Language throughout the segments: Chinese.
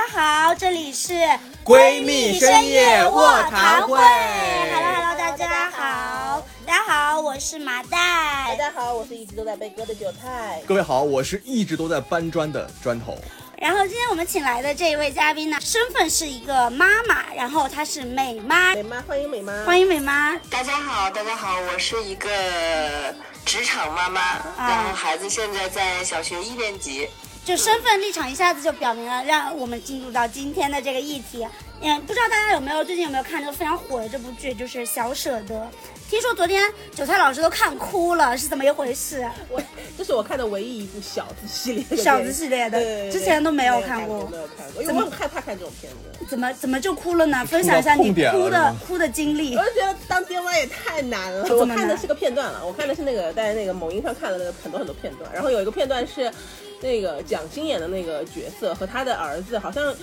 大家好，这里是闺蜜深夜卧谈会 Hello Hello，大家好，大家好，我是麻袋。大家好，我是一直都在被割的韭菜。各位好，我是一直都在搬砖的砖头。然后今天我们请来的这一位嘉宾呢，身份是一个妈妈，然后她是美妈，美妈，欢迎美妈，欢迎美妈。大家好，大家好，我是一个职场妈妈，然后孩子现在在小学一年级。就身份立场一下子就表明了，让我们进入到今天的这个议题。嗯，不知道大家有没有最近有没有看这个非常火的这部剧，就是《小舍得》。听说昨天韭菜老师都看哭了，是怎么一回事？我这是我看的唯一一部小子系列的，小子系列的之前都没有看过没有看过，因为我很害怕看这种片子。怎么怎么就哭了呢？分享一下你哭的哭的经历我。就觉得当爹妈也太难了。我看的是个片段了，我看的是那个在那个某音上看了那个很多很多片段，然后有一个片段是那个蒋欣演的那个角色和他的儿子好像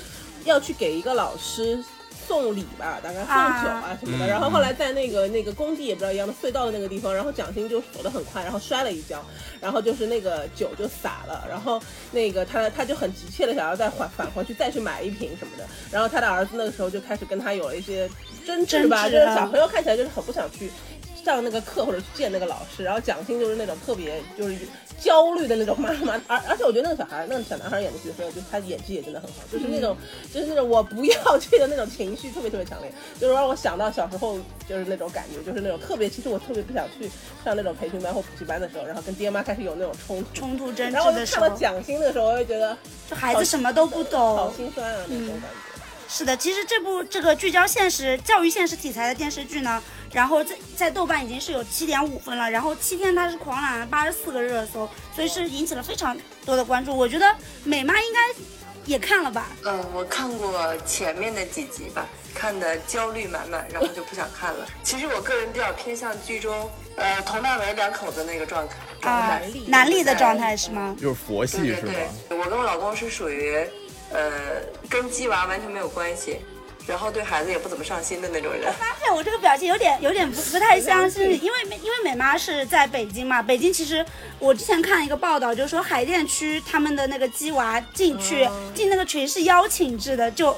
要去给一个老师。送礼吧，大概送酒啊什么的，嗯然后后来在那个那个工地也不知道一样的隧道的那个地方，然后蒋欣就走得很快，然后摔了一跤，然后就是那个酒就洒了，然后那个他他就很急切的想要再返返回去再去买一瓶什么的，然后他的儿子那个时候就开始跟他有了一些争执吧，啊就是小朋友看起来就是很不想去上那个课或者去见那个老师，然后蒋欣就是那种特别就是焦虑的那种妈妈，而而且我觉得那个小孩那个小男孩演的角色，就是他演技也真的很好，就是那种、就是那种我不要去的那种情绪特别特别强烈，就是让我想到小时候就是那种感觉，就是那种特别其实我特别不想去上那种培训班或补习班的时候，然后跟爹妈开始有那种冲突。冲突争然后我就执的时候，看到蒋欣的时候，我会觉得这孩子什么都不懂好。心酸啊，那种感觉。是的，其实这部这个聚焦现实教育现实题材的电视剧呢，然后在在豆瓣已经是有七点五分了，然后七天它是狂揽了八十四个热搜，所以是引起了非常多的关注。我觉得美妈应该也看了吧？嗯，我看过前面的几集吧，看的焦虑满满，然后就不想看了。其实我个人比较偏向剧中，呃，佟大为两口子那个状态。状啊态，男力的状态是吗？就是佛系对对是吗？对，我跟我老公是属于，呃，跟鸡娃完全没有关系，然后对孩子也不怎么上心的那种人。发现我这个表情有点有点不不太相信，因为因为美妈是在北京嘛，北京其实我之前看一个报道，就是说海淀区他们的那个鸡娃进去、进那个群是邀请制的，就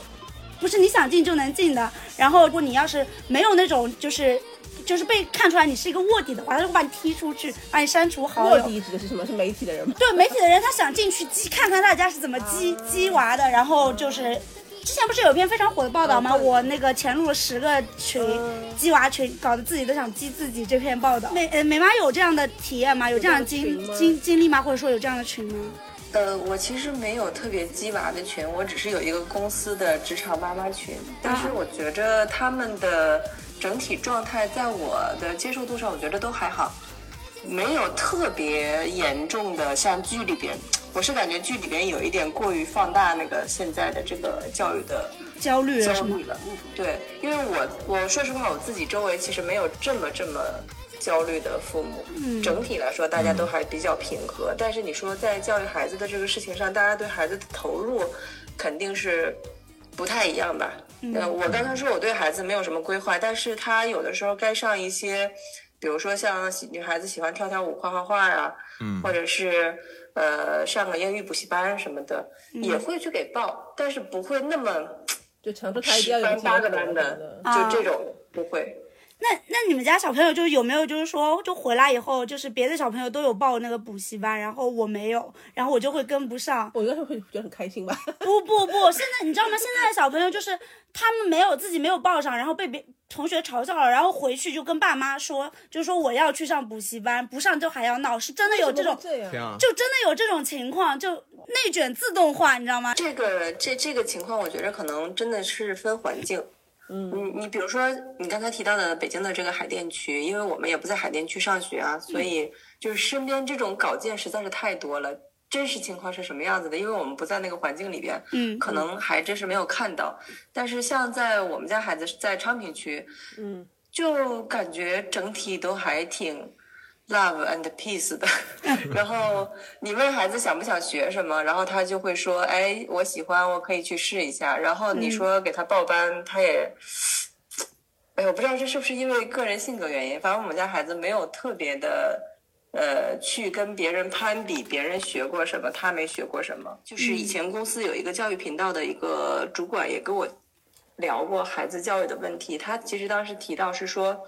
不是你想进就能进的。然后如果你要是没有那种就是。就是被看出来你是一个卧底的话，他就会把你踢出去，把你删除好卧。底指的是什么？是媒体的人吗？对媒体的人，他想进去激看看大家是怎么激激娃的，然后就是。之前不是有一篇非常火的报道吗？嗯我那个潜入了十个群，鸡娃群，搞得自己都想激自己。这篇报道，美呃美妈有这样的体验吗？有这样的经经经历吗？或者说有这样的群吗？呃，我其实没有特别鸡娃的群，我只是有一个公司的职场妈妈群，但是我觉着他们的整体状态，在我的接受度上，我觉得都还好，没有特别严重的，像剧里边，我是感觉剧里边有一点过于放大那个现在的这个教育的焦虑了对，因为我我说实话，我自己周围其实没有这么这么焦虑的父母。嗯整体来说，大家都还比较平和。但是你说在教育孩子的这个事情上，大家对孩子的投入肯定是不太一样吧？嗯呃，我刚才说我对孩子没有什么规划，但是他有的时候该上一些，比如说像女孩子喜欢跳跳舞、画画画啊，嗯或者是呃上个英语补习班什么的，嗯也会去给报，但是不会那么。就强迫他一定要有班八个班的，啊就这种不会。那那你们家小朋友就是有没有就是说就回来以后就是别的小朋友都有报那个补习班，然后我没有，然后我就会跟不上。我应该是会觉得很开心吧。不不不，现在你知道吗？现在的小朋友就是他们没有自己没有报上，然后被别同学嘲笑了，然后回去就跟爸妈说，就说我要去上补习班，不上就还要闹，是真的有这种！就真的有这种情况，就内卷自动化，你知道吗？这个这这个情况，我觉得可能真的是分环境。嗯，你你比如说你刚才提到的北京的这个海淀区，因为我们也不在海淀区上学啊，所以就是身边这种稿件实在是太多了。真实情况是什么样子的？因为我们不在那个环境里边，嗯可能还真是没有看到。但是像在我们家孩子是在昌平区，嗯，就感觉整体都还挺 love and peace 的。然后你问孩子想不想学什么，然后他就会说：“哎，我喜欢，我可以去试一下。”然后你说给他报班，他也，哎，我不知道这是不是因为个人性格原因，反正我们家孩子没有特别的呃，去跟别人攀比，别人学过什么，他没学过什么。就是以前公司有一个教育频道的一个主管也跟我聊过孩子教育的问题，他其实当时提到是说，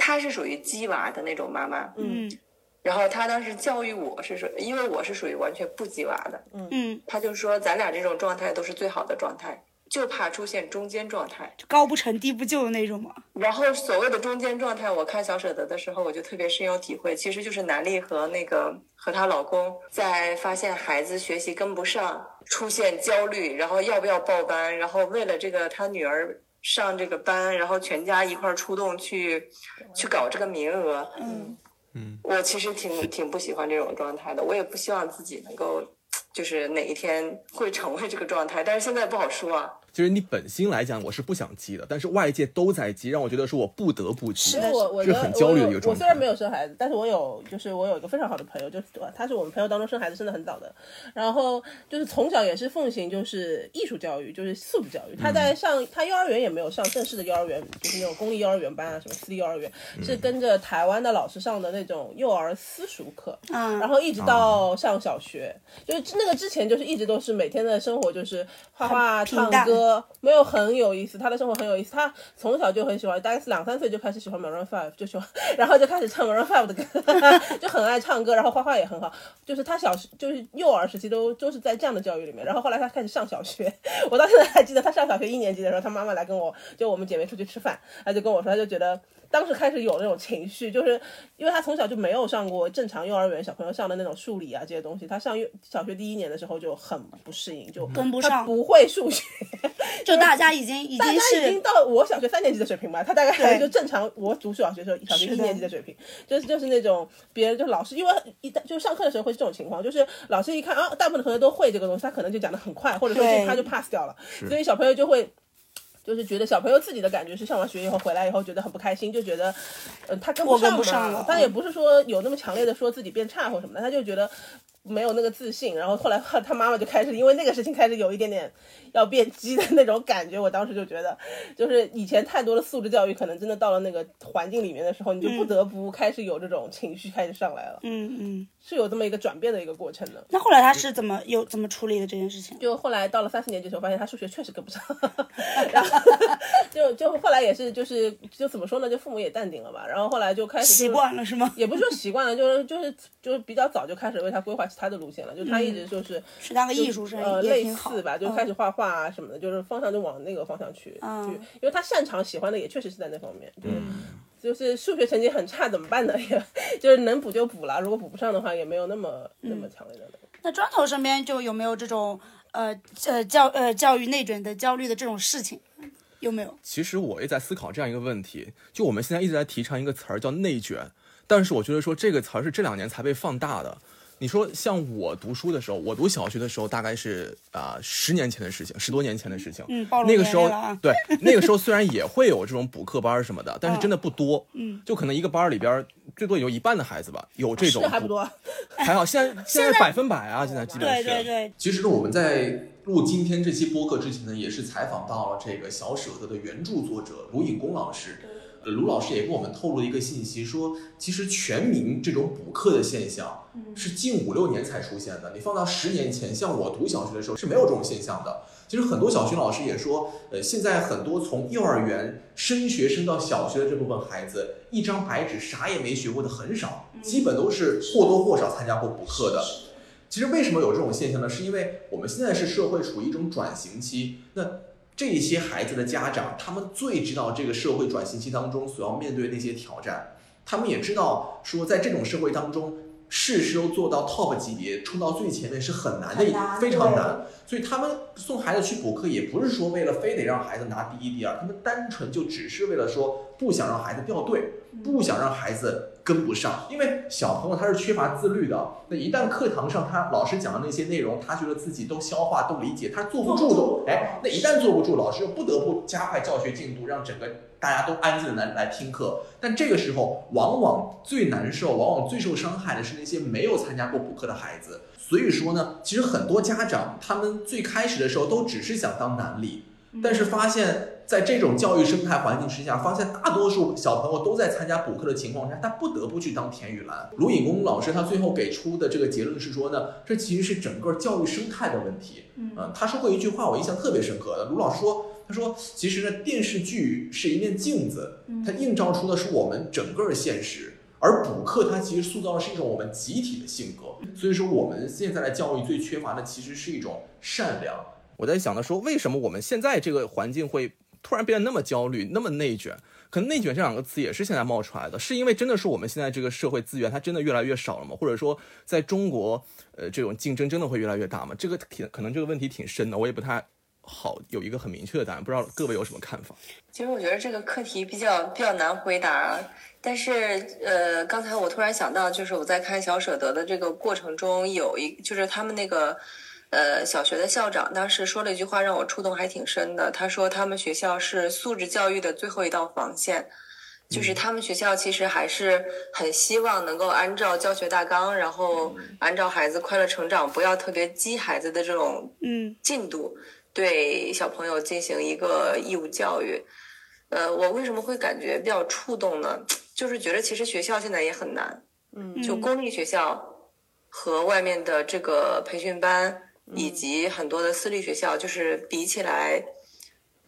他是属于鸡娃的那种妈妈，嗯。然后她当时教育我是说，因为我是属于完全不鸡娃的，嗯，她就说咱俩这种状态都是最好的状态，就怕出现中间状态。高不成低不就的那种嘛。然后所谓的中间状态，我看小舍得的时候，我就特别深有体会，其实就是南丽和那个和她老公在发现孩子学习跟不上，出现焦虑，然后要不要报班，然后为了这个她女儿上这个班，然后全家一块儿出动去去搞这个名额。嗯我其实挺挺不喜欢这种状态的，我也不希望自己能够。就是哪一天会成为这个状态，但是现在不好说啊。其实你本心来讲，我是不想急的，但是外界都在急，让我觉得说我不得不急，因为我我是很焦虑的一个状态。我虽然没有生孩子，但是我有，就是我有一个非常好的朋友，就是他是我们朋友当中生孩子生的很早的，然后就是从小也是奉行就是艺术教育，就是素质教育。他在上他幼儿园也没有上正式的幼儿园，就是那种公立幼儿园班啊，什么私立幼儿园，是跟着台湾的老师上的那种幼儿私塾课，嗯。然后一直到上小学，就是那个之前就是一直都是每天的生活就是画画、唱歌，没有很有意思。他的生活很有意思，他从小就很喜欢，大概是两三岁就开始喜欢 Maroon Five，就喜欢，然后就开始唱 Maroon Five 的歌，就很爱唱歌，然后画画也很好。就是他小时就是幼儿时期都都是在这样的教育里面，然后后来他开始上小学，我到现在还记得他上小学一年级的时候，他妈妈来跟我就我们姐妹出去吃饭，他就跟我说，他就觉得。当时开始有那种情绪，就是因为他从小就没有上过正常幼儿园小朋友上的那种数理啊这些东西，他上幼小学第一年的时候就很不适应，就跟不上。不会数学，就大家已经已大经是家已经到我小学三年级的水平吧，他大概还就正常我读小学的时候小学一年级的水平，就是就是那种别人就老师因为一旦就上课的时候会是这种情况，就是老师一看啊，大部分同学都会这个东西，他可能就讲的很快，或者说就他就 pass 掉了，所以小朋友就会。就是觉得小朋友自己的感觉是上完学以后回来以后觉得很不开心，就觉得，呃，他跟不上嘛不上了。他也不是说有那么强烈的说自己变差或什么的，他就觉得没有那个自信，然后后来他妈妈就开始因为那个事情开始有一点点要变鸡的那种感觉。我当时就觉得，就是以前太多的素质教育，可能真的到了那个环境里面的时候，你就不得不开始有这种情绪开始上来了，嗯嗯。是有这么一个转变的一个过程的。那后来他是怎么有怎么处理的这件事情？就后来到了三四年级的时候，发现他数学确实跟不上，然后就就后来也是就是就怎么说呢，就父母也淡定了吧，然后后来就开始习惯了是吗？也不是说习惯了，就是就是就是比较早就开始为他规划其他的路线了，就他一直就是是当个艺术生呃类似吧，就嗯开始画画啊什么的，就是方向就往那个方向去嗯去，因为他擅长喜欢的也确实是在那方面，就是。就是数学成绩很差怎么办呢？也就是能补就补了，如果补不上的话，也没有那么那么强烈的那个。那砖头身边就有没有这种呃呃教呃教育内卷的焦虑的这种事情？有没有？其实我也在思考这样一个问题，就我们现在一直在提倡一个词儿叫内卷，但是我觉得说这个词儿是这两年才被放大的。你说像我读书的时候，我读小学的时候大概是啊十、年前的事情，十多年前的事情。嗯那个时候对那个时候虽然也会有这种补课班儿什么的，但是真的不多。嗯，就可能一个班儿里边儿最多有一半的孩子吧，有这种补是还不多，还好，现在现在百分百啊，现在基本对是。对对，其实呢，我们在录今天这期播客之前呢，也是采访到了这个小舍得的原著作者卢颖公老师。呃，卢老师也给我们透露了一个信息，说其实全民这种补课的现象是近五六年才出现的。你放到十年前，像我读小学的时候是没有这种现象的。其实很多小学老师也说，呃，现在很多从幼儿园升学升到小学的这部分孩子，一张白纸啥也没学过的很少，基本都是或多或少参加过补课的。其实为什么有这种现象呢？是因为我们现在是社会处于一种转型期，那这些孩子的家长，他们最知道这个社会转型期当中所要面对那些挑战，他们也知道说，在这种社会当中，事事都做到 top 级别，冲到最前面是很难的，非常难。所以他们送孩子去补课，也不是说为了非得让孩子拿第一、第二，他们单纯就只是为了说不想让孩子掉队，不想让孩子跟不上。因为小朋友他是缺乏自律的，那一旦课堂上他老师讲的那些内容，他觉得自己都消化、都理解，他坐不住都，哎，那一旦坐不住，老师又不得不加快教学进度，让整个大家都安静的来来听课。但这个时候，往往最难受，往往最受伤害的是那些没有参加过补课的孩子。所以说呢，其实很多家长他们最开始的时候都只是想当难理，但是发现，在这种教育生态环境之下，发现大多数小朋友都在参加补课的情况下，他不得不去当田雨岚。卢颖公老师他最后给出的这个结论是说呢，这其实是整个教育生态的问题。嗯，他说过一句话，我印象特别深刻的。卢老师说，他说其实呢，电视剧是一面镜子，它映照出的是我们整个现实。而补课它其实塑造的是一种我们集体的性格，所以说我们现在的教育最缺乏的其实是一种善良。我在想的说，为什么我们现在这个环境会突然变得那么焦虑、那么内卷？可能“内卷”这两个词也是现在冒出来的，是因为真的是我们现在这个社会资源它真的越来越少了吗？或者说，在中国，呃，这种竞争真的会越来越大吗？这个挺可能这个问题挺深的，我也不太好有一个很明确的答案，不知道各位有什么看法？其实我觉得这个课题比较比较难回答。但是，呃，刚才我突然想到，就是我在看小舍得的这个过程中，有一就是他们那个，呃，小学的校长当时说了一句话，让我触动还挺深的。他说他们学校是素质教育的最后一道防线，就是他们学校其实还是很希望能够按照教学大纲，然后按照孩子快乐成长，不要特别激孩子的这种嗯进度，对小朋友进行一个义务教育。呃，我为什么会感觉比较触动呢？就是觉得其实学校现在也很难，嗯就公立学校和外面的这个培训班，以及很多的私立学校，就是比起来，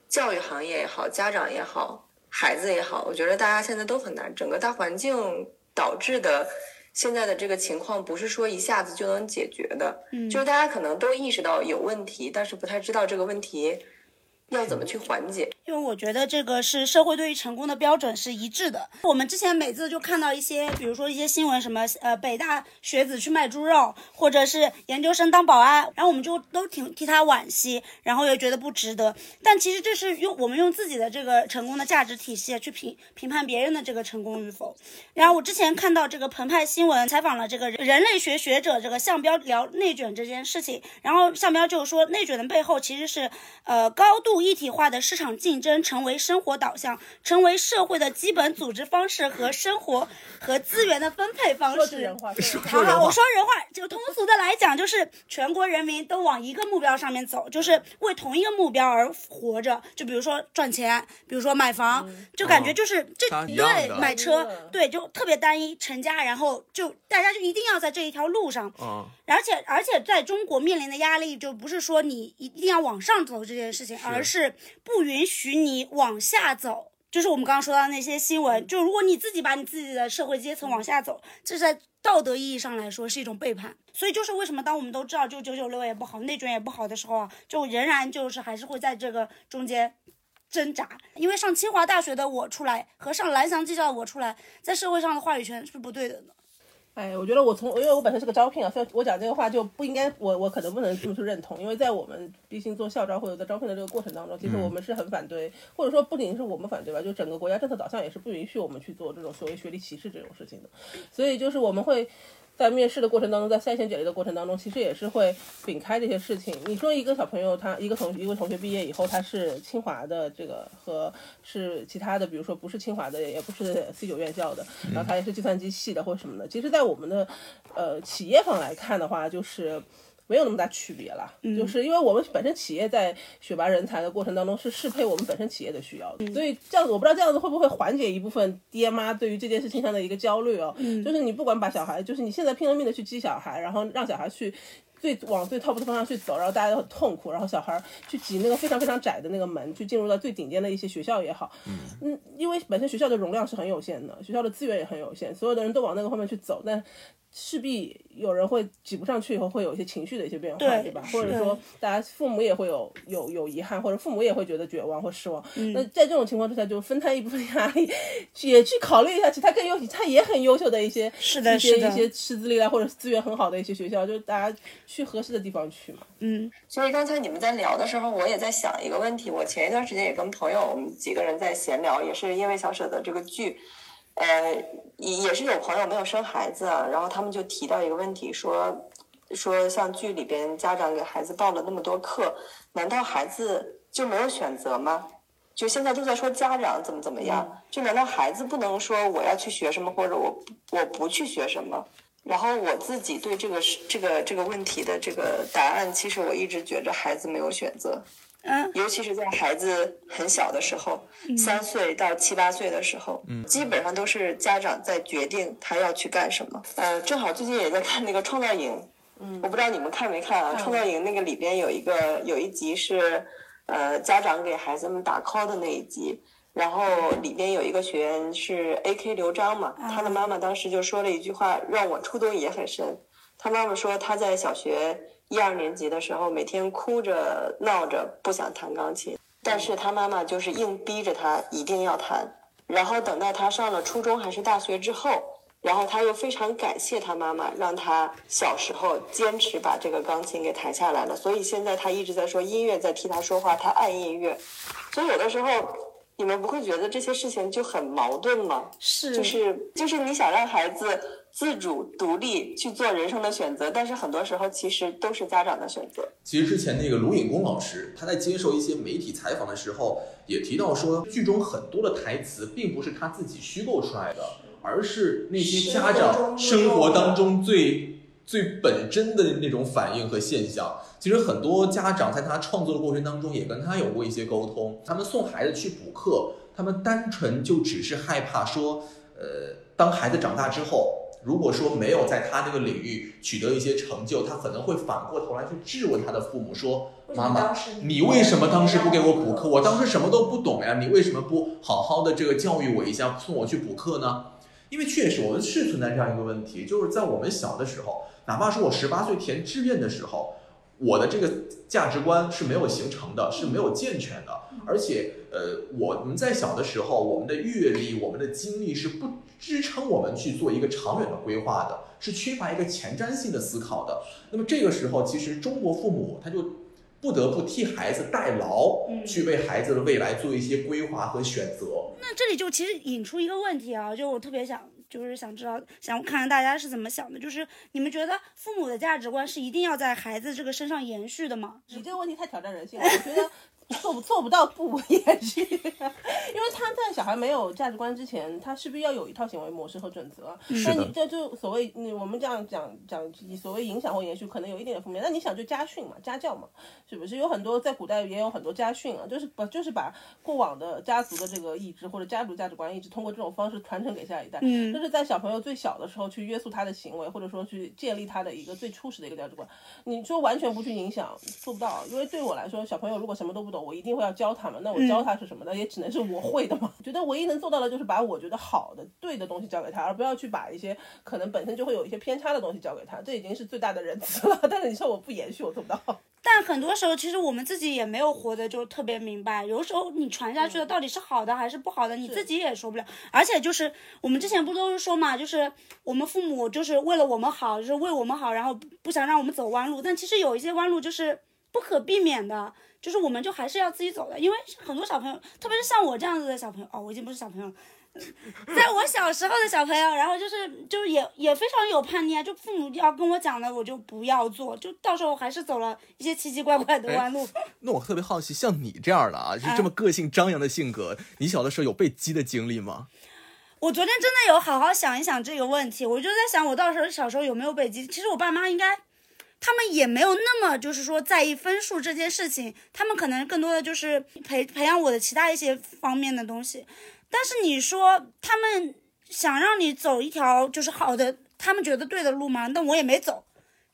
教育行业也好，家长也好，孩子也好，我觉得大家现在都很难。整个大环境导致的现在的这个情况，不是说一下子就能解决的。嗯就是大家可能都意识到有问题，但是不太知道这个问题要怎么去缓解。因为我觉得这个是社会对于成功的标准是一致的。我们之前每次就看到一些，比如说一些新闻，什么呃北大学子去卖猪肉，或者是研究生当保安，然后我们就都挺替他惋惜，然后又觉得不值得。但其实这是用我们用自己的这个成功的价值体系去评评判别人的这个成功与否。然后我之前看到这个澎湃新闻采访了这个人类学学者这个向彪聊内卷这件事情，然后向彪就说内卷的背后其实是呃高度一体化的市场竞争成为生活导向，成为社会的基本组织方式和生活和资源的分配方式。好好，我说人话，就通俗的来讲，就是全国人民都往一个目标上面走，就是为同一个目标而活着。就比如说赚钱，比如说买房，就感觉就是这对买车嗯，对，就特别单一，成家，然后就大家就一定要在这一条路上。啊，而且而且在中国面临的压力，就不是说你一定要往上走这件事情，而是是不允许你往下走。就是我们刚刚说到那些新闻，就如果你自己把你自己的社会阶层往下走，这在道德意义上来说是一种背叛。所以就是为什么当我们都知道就九九六也不好，内卷也不好的时候啊，就仍然就是还是会在这个中间挣扎。因为上清华大学的我出来和上蓝翔技校的我出来，在社会上的话语权是不对的。哎，我觉得我从因为我本身是个招聘啊，所以我讲这个话就不应该，我我可能不能这么去认同，因为在我们毕竟做校招或者在招聘的这个过程当中，其实我们是很反对，或者说不仅是我们反对吧，就整个国家政策导向也是不允许我们去做这种所谓学历歧视这种事情的，所以就是我们会。在面试的过程当中，在筛选简历的过程当中，其实也是会摒开这些事情。你说一个小朋友，他一个同一个同学毕业以后，他是清华的这个和是其他的，比如说不是清华的，也不是 C 九院校的，然后他也是计算机系的或者什么的。其实，在我们的呃企业方来看的话，就是。没有那么大区别了，就是因为我们本身企业在选拔人才的过程当中是适配我们本身企业的需要的，所以这样子我不知道这样子会不会缓解一部分爹妈对于这件事情上的一个焦虑哦，就是你不管把小孩，就是你现在拼了命的去激小孩，然后让小孩去。最往最 top 的方向去走，然后大家都很痛苦，然后小孩儿去挤那个非常非常窄的那个门，去进入到最顶尖的一些学校也好，嗯，因为本身学校的容量是很有限的，学校的资源也很有限，所有的人都往那个方面去走，但势必有人会挤不上去，以后会有一些情绪的一些变化，对对吧？或者说大家父母也会有有有遗憾，或者父母也会觉得绝望或失望。那在这种情况之下，就分摊一部分压力，也去考虑一下其他更优，他也很优秀的一些是的一些一些师资力量或者资源很好的一些学校，就是大家去合适的地方去嘛。嗯所以刚才你们在聊的时候，我也在想一个问题。我前一段时间也跟朋友，我们几个人在闲聊，也是因为小舍得这个剧，呃，也也是有朋友没有生孩子啊，然后他们就提到一个问题，说说像剧里边家长给孩子报了那么多课，难道孩子就没有选择吗？就现在都在说家长怎么怎么样，就难道孩子不能说我要去学什么，或者我我不去学什么？然后我自己对这个这个这个问题的这个答案，其实我一直觉着孩子没有选择，嗯尤其是在孩子很小的时候，三岁到七八岁的时候，嗯，基本上都是家长在决定他要去干什么。呃，正好最近也在看那个《创造营》，嗯，我不知道你们看没看啊，《创造营》那个里边有一个有一集是，呃，家长给孩子们打 call 的那一集。然后里边有一个学员是 A.K. 刘璋嘛，他的妈妈当时就说了一句话，让我触动也很深。他妈妈说他在小学一二年级的时候，每天哭着闹着不想弹钢琴，但是他妈妈就是硬逼着他一定要弹。然后等到他上了初中还是大学之后，然后他又非常感谢他妈妈，让他小时候坚持把这个钢琴给弹下来了。所以现在他一直在说音乐在替他说话，他爱音乐。所以有的时候。你们不会觉得这些事情就很矛盾吗？是，就是就是你想让孩子自主独立去做人生的选择，但是很多时候其实都是家长的选择。其实之前那个卢颖公老师，他在接受一些媒体采访的时候，也提到说，剧中很多的台词并不是他自己虚构出来的，而是那些家长生活当中最最本真的那种反应和现象。其实很多家长在他创作的过程当中，也跟他有过一些沟通。他们送孩子去补课，他们单纯就只是害怕说，呃，当孩子长大之后，如果说没有在他那个领域取得一些成就，他可能会反过头来去质问他的父母说：“妈妈，你为什么当时不给我补课？我当时什么都不懂呀，你为什么不好好的这个教育我一下，送我去补课呢？”因为确实，我们是存在这样一个问题，就是在我们小的时候，哪怕是我十八岁填志愿的时候。我的这个价值观是没有形成的，是没有健全的，而且，呃，我们在小的时候，我们的阅历、我们的经历是不支撑我们去做一个长远的规划的，是缺乏一个前瞻性的思考的。那么这个时候，其实中国父母他就不得不替孩子代劳，去为孩子的未来做一些规划和选择。那这里就其实引出一个问题啊，就我特别想。就是想知道，想看看大家是怎么想的。就是你们觉得父母的价值观是一定要在孩子这个身上延续的吗？你这个问题太挑战人性了，我觉得。做不做不到不延续，因为他在小孩没有价值观之前，他是不是要有一套行为模式和准则？那你这就所谓你我们这样讲讲，你所谓影响或延续，可能有一点点负面。那你想就家训嘛，家教嘛，是不是有很多在古代也有很多家训啊？就是把就是把过往的家族的这个意志或者家族价值观一直通过这种方式传承给下一代。嗯，就是在小朋友最小的时候去约束他的行为，或者说去建立他的一个最初始的一个价值观。你说完全不去影响，做不到。因为对我来说，小朋友如果什么都不懂。我一定会要教他们，那我教他是什么呢？也只能是我会的嘛。觉得唯一能做到的就是把我觉得好的、对的东西教给他，而不要去把一些可能本身就会有一些偏差的东西教给他。这已经是最大的仁慈了。但是你说我不延续，我做不到。但很多时候，其实我们自己也没有活得就特别明白。有时候你传下去的到底是好的还是不好的，你自己也说不了。而且就是我们之前不都是说嘛，就是我们父母就是为了我们好，就是为我们好，然后不想让我们走弯路。但其实有一些弯路就是不可避免的。就是我们就还是要自己走的，因为很多小朋友，特别是像我这样子的小朋友，哦，我已经不是小朋友了，在我小时候的小朋友，然后就是就是也也非常有叛逆啊，就父母要跟我讲的，我就不要做，就到时候还是走了一些奇奇怪怪的弯路。那我特别好奇，像你这样的啊，就是这么个性张扬的性格，你小的时候有被激的经历吗？我昨天真的有好好想一想这个问题，我就在想，我到时候小时候有没有被激？其实我爸妈应该。他们也没有那么就是说在意分数这件事情，他们可能更多的就是培培养我的其他一些方面的东西。但是你说他们想让你走一条就是好的，他们觉得对的路吗？那我也没走，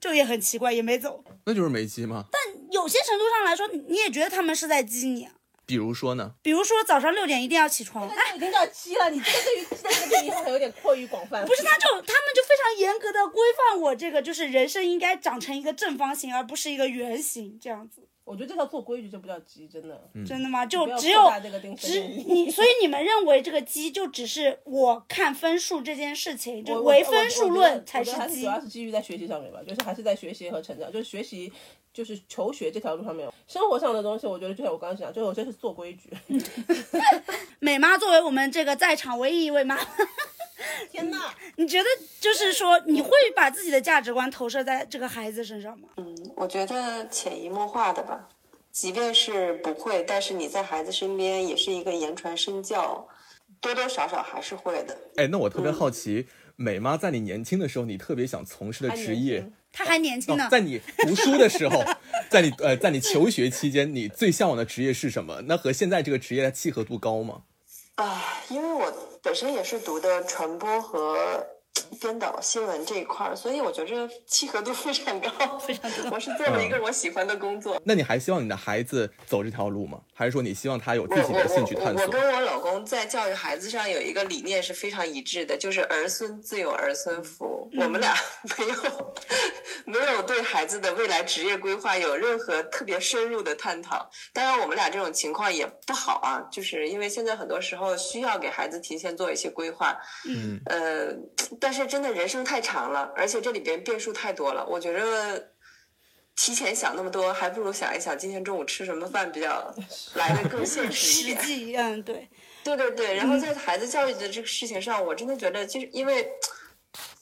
就也很奇怪，也没走。那就是没激吗？但有些程度上来说，你也觉得他们是在激你。比如说呢？比如说早上六点一定要起床，哎，已经叫鸡了。你这个对于这个定义好像有点过于广泛。不是，他就他们就非常严格的规范我这个，就是人生应该长成一个正方形，而不是一个圆形这样子。我觉得这叫做规矩，这不叫鸡，真的。真的吗？就只有只你，所以你们认为这个鸡就只是我看分数这件事情，就唯分数论才是鸡。主要是基于在学习上面吧，就是还是在学习和成长，就是学习。就是求学这条路上面，生活上的东西，我觉得就像我刚刚讲，就有些是做规矩。美妈作为我们这个在场唯一一位妈，天呐，你觉得就是说你会把自己的价值观投射在这个孩子身上吗？嗯，我觉得潜移默化的吧，即便是不会，但是你在孩子身边也是一个言传身教，多多少少还是会的。哎，那我特别好奇。美妈在你年轻的时候，你特别想从事的职业，她还年轻呢，在你读书的时候，在你呃，在你求学期间，你最向往的职业是什么？那和现在这个职业的契合度高吗？啊，因为我本身也是读的传播和。编导新闻这一块儿，所以我觉着契合度非常高，非常高。我是做了一个我喜欢的工作。那你还希望你的孩子走这条路吗？还是说你希望他有自己的兴趣探索？我跟我老公在教育孩子上有一个理念是非常一致的，就是儿孙自有儿孙福。我们俩 没有没有对孩子的未来职业规划有任何特别深入的探讨。当然，我们俩这种情况也不好啊，就是因为现在很多时候需要给孩子提前做一些规划。嗯，呃，但是。真的人生太长了，而且这里边变数太多了。我觉着提前想那么多，还不如想一想今天中午吃什么饭比较来的更现实一点。实际，嗯，对，对对对。然后在孩子教育的这个事情上，我真的觉得，就是因为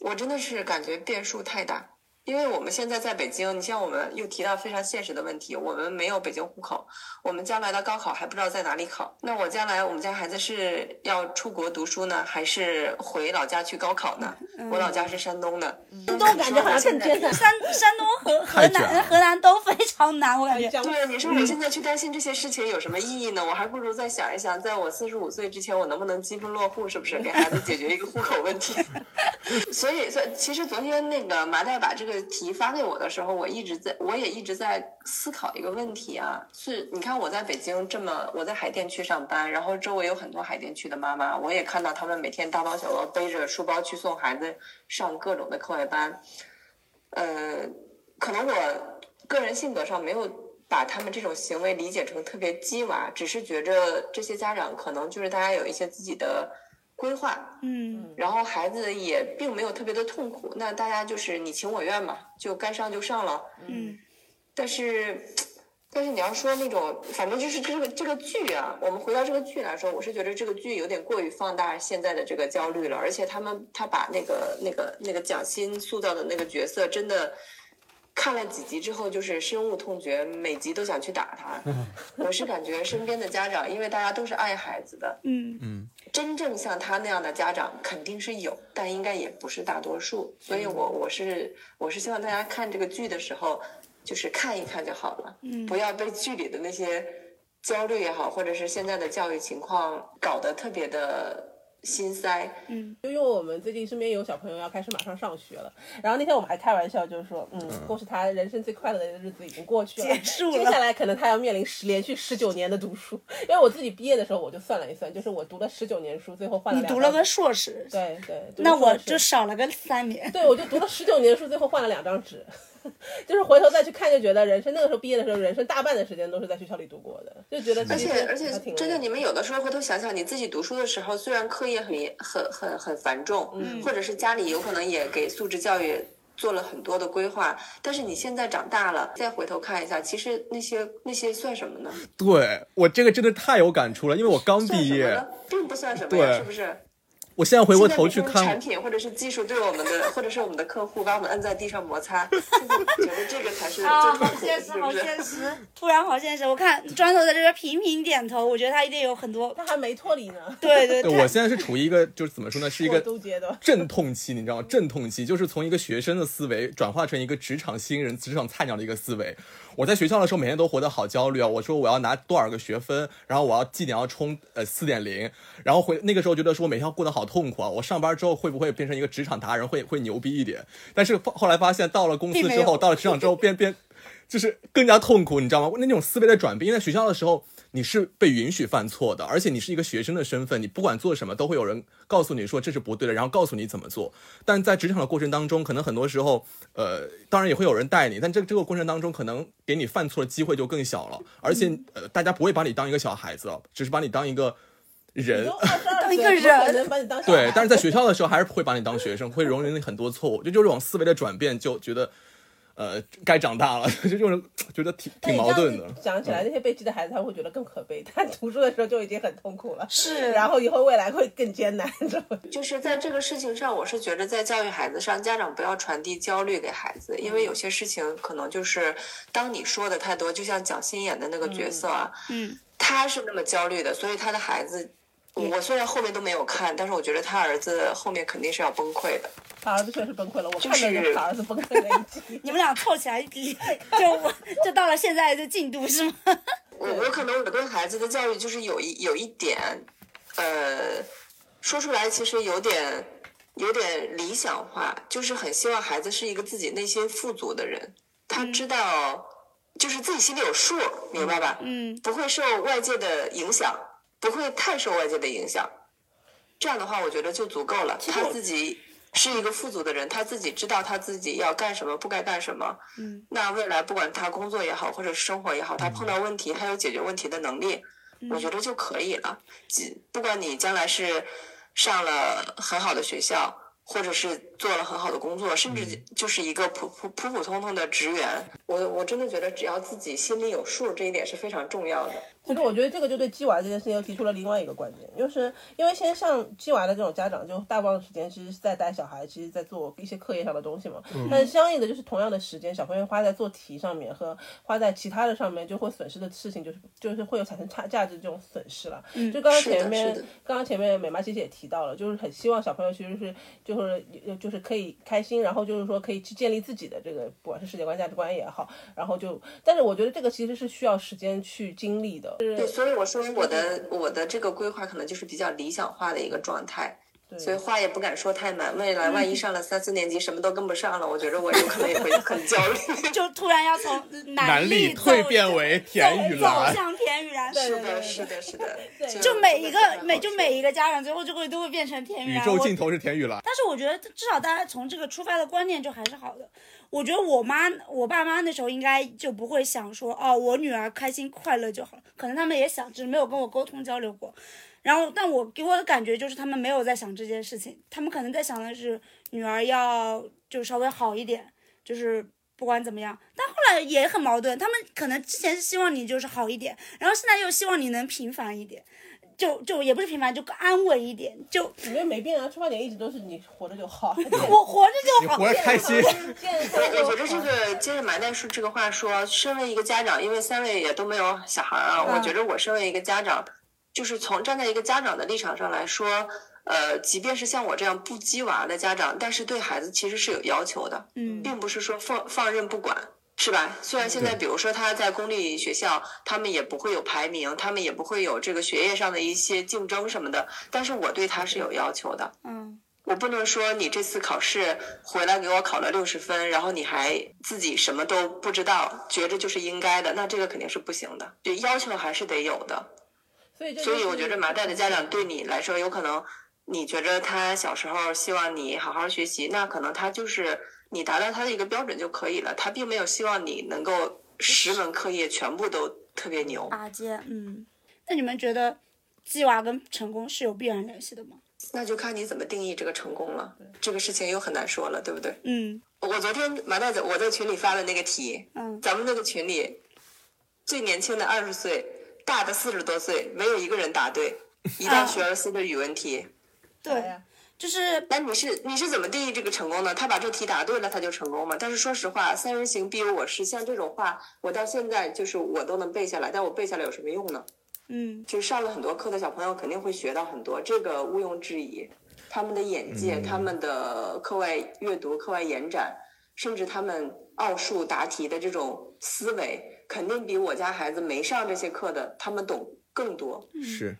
我真的是感觉变数太大。因为我们现在在北京，你像我们又提到非常现实的问题，我们没有北京户口，我们将来的高考还不知道在哪里考。那我将来我们家孩子是要出国读书呢，还是回老家去高考呢？我老家是山东的，山东感觉好像更艰难。山山东和河南河南都非常难，我感觉。对，你说我现在去担心这些事情有什么意义呢？我还不如再想一想，在我四十五岁之前，我能不能积分落户，是不是给孩子解决一个户口问题？所以，所以其实昨天那个麻袋把这个。题发给我的时候，我一直在，我也一直在思考一个问题啊，是，你看我在北京这么，我在海淀区上班，然后周围有很多海淀区的妈妈，我也看到他们每天大包小包背着书包去送孩子上各种的课外班，呃，可能我个人性格上没有把他们这种行为理解成特别鸡娃，只是觉着这些家长可能就是大家有一些自己的。规划，嗯，然后孩子也并没有特别的痛苦，那大家就是你情我愿嘛，就该上就上了，嗯，但是，但是你要说那种，反正就是这个这个剧啊，我们回到这个剧来说，我是觉得这个剧有点过于放大现在的这个焦虑了，而且他们他把那个那个那个蒋欣塑造的那个角色真的。看了几集之后，就是深恶痛绝，每集都想去打他。我是感觉身边的家长，因为大家都是爱孩子的，嗯嗯，真正像他那样的家长肯定是有，但应该也不是大多数。所以我我是我是希望大家看这个剧的时候，就是看一看就好了，不要被剧里的那些焦虑也好，或者是现在的教育情况搞得特别的。心塞，嗯，就因为我们最近身边有小朋友要开始马上上学了，然后那天我们还开玩笑，就是说，嗯，恭喜他人生最快乐的日子已经过去了，结束了，接下来可能他要面临十连续十九年的读书，因为我自己毕业的时候我就算了一算，就是我读了十九年书，最后换了你读了个硕士，对对，那我就少了个三年，对，我就读了十九年书，最后换了两张纸。就是回头再去看，就觉得人生那个时候毕业的时候，人生大半的时间都是在学校里度过的，就觉得而且而且真的，你们有的时候回头想想，你自己读书的时候，虽然课业很很很很繁重，嗯，或者是家里有可能也给素质教育做了很多的规划，但是你现在长大了，再回头看一下，其实那些那些算什么呢？对我这个真的太有感触了，因为我刚毕业，并不算什么呀，是不是？我现在回过头去看产品或者是技术对我们的，或者是我们的客户把我们摁在地上摩擦，觉得这个才是最痛好现实，好现实，突然好现实。我看砖头在这边频频点头，我觉得他一定有很多，他还没脱离呢。对对对，我现在是处于一个就是怎么说呢，是一个阵痛期，你知道吗？阵痛期就是从一个学生的思维转化成一个职场新人、职场菜鸟的一个思维。我在学校的时候，每天都活得好焦虑啊！我说我要拿多少个学分，然后我要绩点要冲呃四点零，然后回那个时候觉得说我每天过得好痛苦啊！我上班之后会不会变成一个职场达人，会会牛逼一点？但是后来发现到了公司之后，到了职场之后变变。就是更加痛苦，你知道吗？那种思维的转变，因为在学校的时候你是被允许犯错的，而且你是一个学生的身份，你不管做什么都会有人告诉你说这是不对的，然后告诉你怎么做。但在职场的过程当中，可能很多时候，呃，当然也会有人带你，但这这个过程当中，可能给你犯错的机会就更小了，而且呃，大家不会把你当一个小孩子，只是把你当一个人，当一个人，对。但是在学校的时候，还是会把你当学生，会容忍你很多错误，就就这种思维的转变，就觉得。呃，该长大了，就就是觉得挺挺矛盾的。想起来那些被记的孩子，他会觉得更可悲。他读书的时候就已经很痛苦了，是，然后以后未来会更艰难。就是在这个事情上，我是觉得在教育孩子上，家长不要传递焦虑给孩子，因为有些事情可能就是当你说的太多，就像蒋欣演的那个角色啊，嗯，他是那么焦虑的，所以他的孩子我虽然后面都没有看，但是我觉得他儿子后面肯定是要崩溃的。他儿子确实崩溃了，我看就是他儿子崩溃了一集。你们俩凑起来比，就我就到了现在的进度是吗？我我可能我对孩子的教育就是有一有一点，呃，说出来其实有点有点理想化，就是很希望孩子是一个自己内心富足的人，他知道就是自己心里有数，明白吧？嗯不会受外界的影响，不会太受外界的影响。这样的话，我觉得就足够了。他自己是一个富足的人，他自己知道他自己要干什么，不该干什么。嗯，那未来不管他工作也好，或者是生活也好，他碰到问题，他有解决问题的能力，我觉得就可以了。即不管你将来是上了很好的学校，或者是做了很好的工作，甚至就是一个普普普普通通的职员，我我真的觉得只要自己心里有数，这一点是非常重要的。其实我觉得这个就对鸡娃这件事情又提出了另外一个观点，就是因为现在像鸡娃的这种家长，就大部分时间其实是在带小孩，其实在做一些课业上的东西嘛。但是相应的就是同样的时间，小朋友花在做题上面和花在其他的上面，就会损失的事情就是就是会有产生差价值这种损失了。就刚刚前面刚刚前面美妈其实也提到了，就是很希望小朋友其实是就是就是可以开心，然后就是说可以去建立自己的这个不管是世界观、价值观也好，然后就，但是我觉得这个其实是需要时间去经历的。对，所以我说我的我的这个规划可能就是比较理想化的一个状态，所以话也不敢说太满。未来万一上了三四年级什么都跟不上了，我觉得我有可能也会很焦虑。就突然要从南丽丽蜕变为田雨走岚走向田雨岚，是的，是的，是的，就每一个每就每一一个家长最后就会都会变成田雨岚。我宇宙尽头是田雨岚。但是我觉得至少大家从这个出发的观念就还是好的。我觉得我妈我爸妈那时候应该就不会想说哦，我女儿开心快乐就好了，可能他们也想，只是没有跟我沟通交流过。然后，但我给我的感觉就是他们没有在想这件事情，他们可能在想的是女儿要就稍微好一点，就是不管怎么样。但后来也很矛盾，他们可能之前是希望你就是好一点，然后现在又希望你能平凡一点，就就也不是平凡，就安稳一点，就我觉得没变啊，出发点一直都是你活着就好。我活着就好。活开心，我我觉得这个接着麻袋叔这个话说，身为一个家长，因为三位也都没有小孩啊，嗯我觉得我身为一个家长，就是从站在一个家长的立场上来说，呃，即便是像我这样不鸡娃的家长，但是对孩子其实是有要求的，嗯并不是说放放任不管。是吧？虽然现在，比如说他在公立学校，他们也不会有排名，他们也不会有这个学业上的一些竞争什么的，但是我对他是有要求的。嗯我不能说你这次考试回来给我考了六十分，然后你还自己什么都不知道，觉着就是应该的，那这个肯定是不行的。就要求还是得有的。所以这所以我觉得麻袋的家长对你来说，有可能你觉着他小时候希望你好好学习，那可能他就是你达到他的一个标准就可以了，他并没有希望你能够十门课业全部都特别牛。拔尖，嗯。那你们觉得鸡娃跟成功是有必然联系的吗？那就看你怎么定义这个成功了，这个事情又很难说了，对不对？嗯我昨天麻袋子我在群里发的那个题，嗯咱们那个群里最年轻的二十岁，大的四十多岁，没有一个人答对，一道学而思的语文题。对，呀就是那你是你是怎么定义这个成功呢？他把这题答对了，他就成功吗？但是说实话，“三人行必有我师”，像这种话，我到现在就是我都能背下来，但我背下来有什么用呢？嗯就是上了很多课的小朋友肯定会学到很多，这个毋庸置疑。他们的眼界、他们的课外阅读、课外延展，甚至他们奥数答题的这种思维，肯定比我家孩子没上这些课的他们懂更多。是。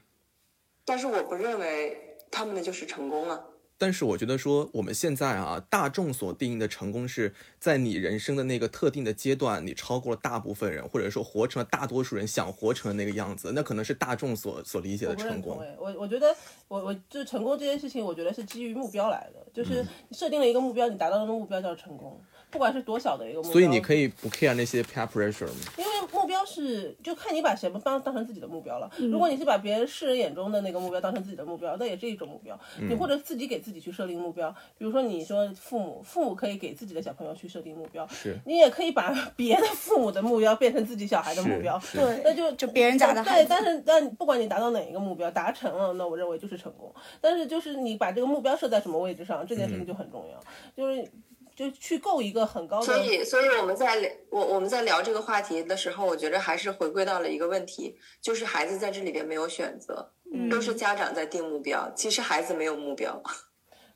但是我不认为他们的就是成功了。但是我觉得说，我们现在啊，大众所定义的成功是在你人生的那个特定的阶段，你超过了大部分人，或者说活成了大多数人想活成的那个样子，那可能是大众所所理解的成功。我我觉得我我就成功这件事情，我觉得是基于目标来的，就是设定了一个目标，你达到了目标叫成功，不管是多小的一个目标。所以你可以不 care 那些 peer pressure 吗？因为目标是就看你把什么当当成自己的目标了。如果你是把别人世人眼中的那个目标当成自己的目标，那也是一种目标。你或者自己给自己去设定目标，比如说你说父母，父母可以给自己的小朋友去设定目标，是你也可以把别的父母的目标变成自己小孩的目标。对，那就就别人家的孩对，但是但不管你达到哪一个目标达成了，那我认为就是成功。但是就是你把这个目标设在什么位置上，这件事情就很重要。就是就去够一个很高的。所以，所以我们在聊我我们在聊这个话题的时候，我觉得还是回归到了一个问题，就是孩子在这里边没有选择，都是家长在定目标，其实孩子没有目标。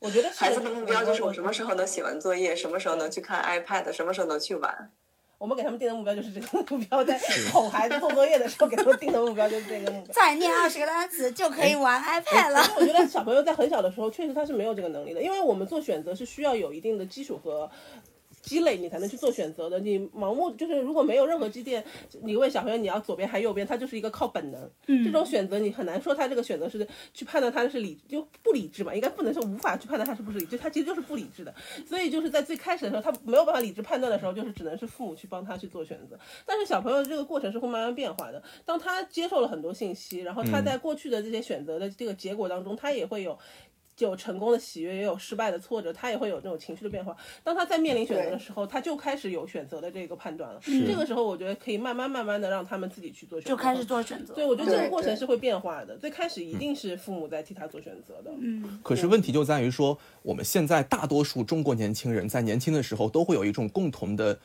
我觉得孩子的目标就是我什么时候能写完作业，什么时候能去看 iPad，什么时候能去玩。我们给他们定的目标就是这个目标，在哄孩子做作业的时候给他们定的目标就是这个目标。再念二十个单词就可以玩 iPad 了。我觉得小朋友在很小的时候，确实他是没有这个能力的，因为我们做选择是需要有一定的基础和积累，你才能去做选择的。你盲目就是如果没有任何积淀，你问小朋友你要左边还是右边，他就是一个靠本能。嗯，这种选择你很难说他这个选择是去判断他是理就不理智嘛，应该不能说无法去判断他是不是理智，他其实就是不理智的。所以就是在最开始的时候，他没有办法理智判断的时候，就是只能是父母去帮他去做选择。但是小朋友这个过程是会慢慢变化的，当他接受了很多信息，然后他在过去的这些选择的这个结果当中，他也会有。有成功的喜悦，也有失败的挫折，他也会有这种情绪的变化。当他在面临选择的时候，他就开始有选择的这个判断了。这个时候，我觉得可以慢慢慢慢的让他们自己去做选择，就开始做选择。对，我觉得这个过程是会变化的。最开始一定是父母在替他做选择的。嗯，可是问题就在于说，我们现在大多数中国年轻人在年轻的时候都会有一种共同的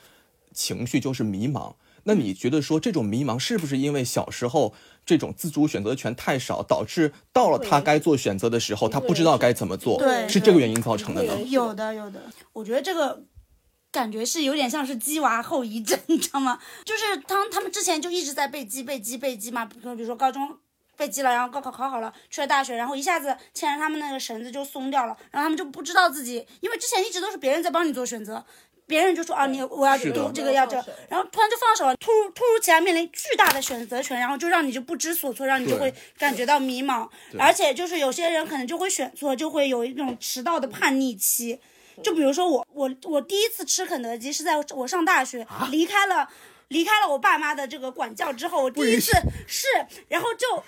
情绪，就是迷茫。那你觉得说这种迷茫是不是因为小时候这种自主选择权太少，导致到了他该做选择的时候，他不知道该怎么做？对是这个原因造成的呢？有的有的，我觉得这个感觉是有点像是鸡娃后遗症，你知道吗？就是当他们之前就一直在被鸡被鸡被鸡嘛，比如比如说高中。被鸡了，然后高考考好了，去了大学，然后一下子牵着他们那个绳子就松掉了，然后他们就不知道自己，因为之前一直都是别人在帮你做选择，别人就说啊你我要是的。读这个要这个，然后突然就放手了，突如突如其来面临巨大的选择权，然后就让你就不知所措，让你就会感觉到迷茫，而且就是有些人可能就会选错，就会有一种迟到的叛逆期。就比如说我，我我第一次吃肯德基是在我上大学，离开了离开了我爸妈的这个管教之后，我第一次是，然后就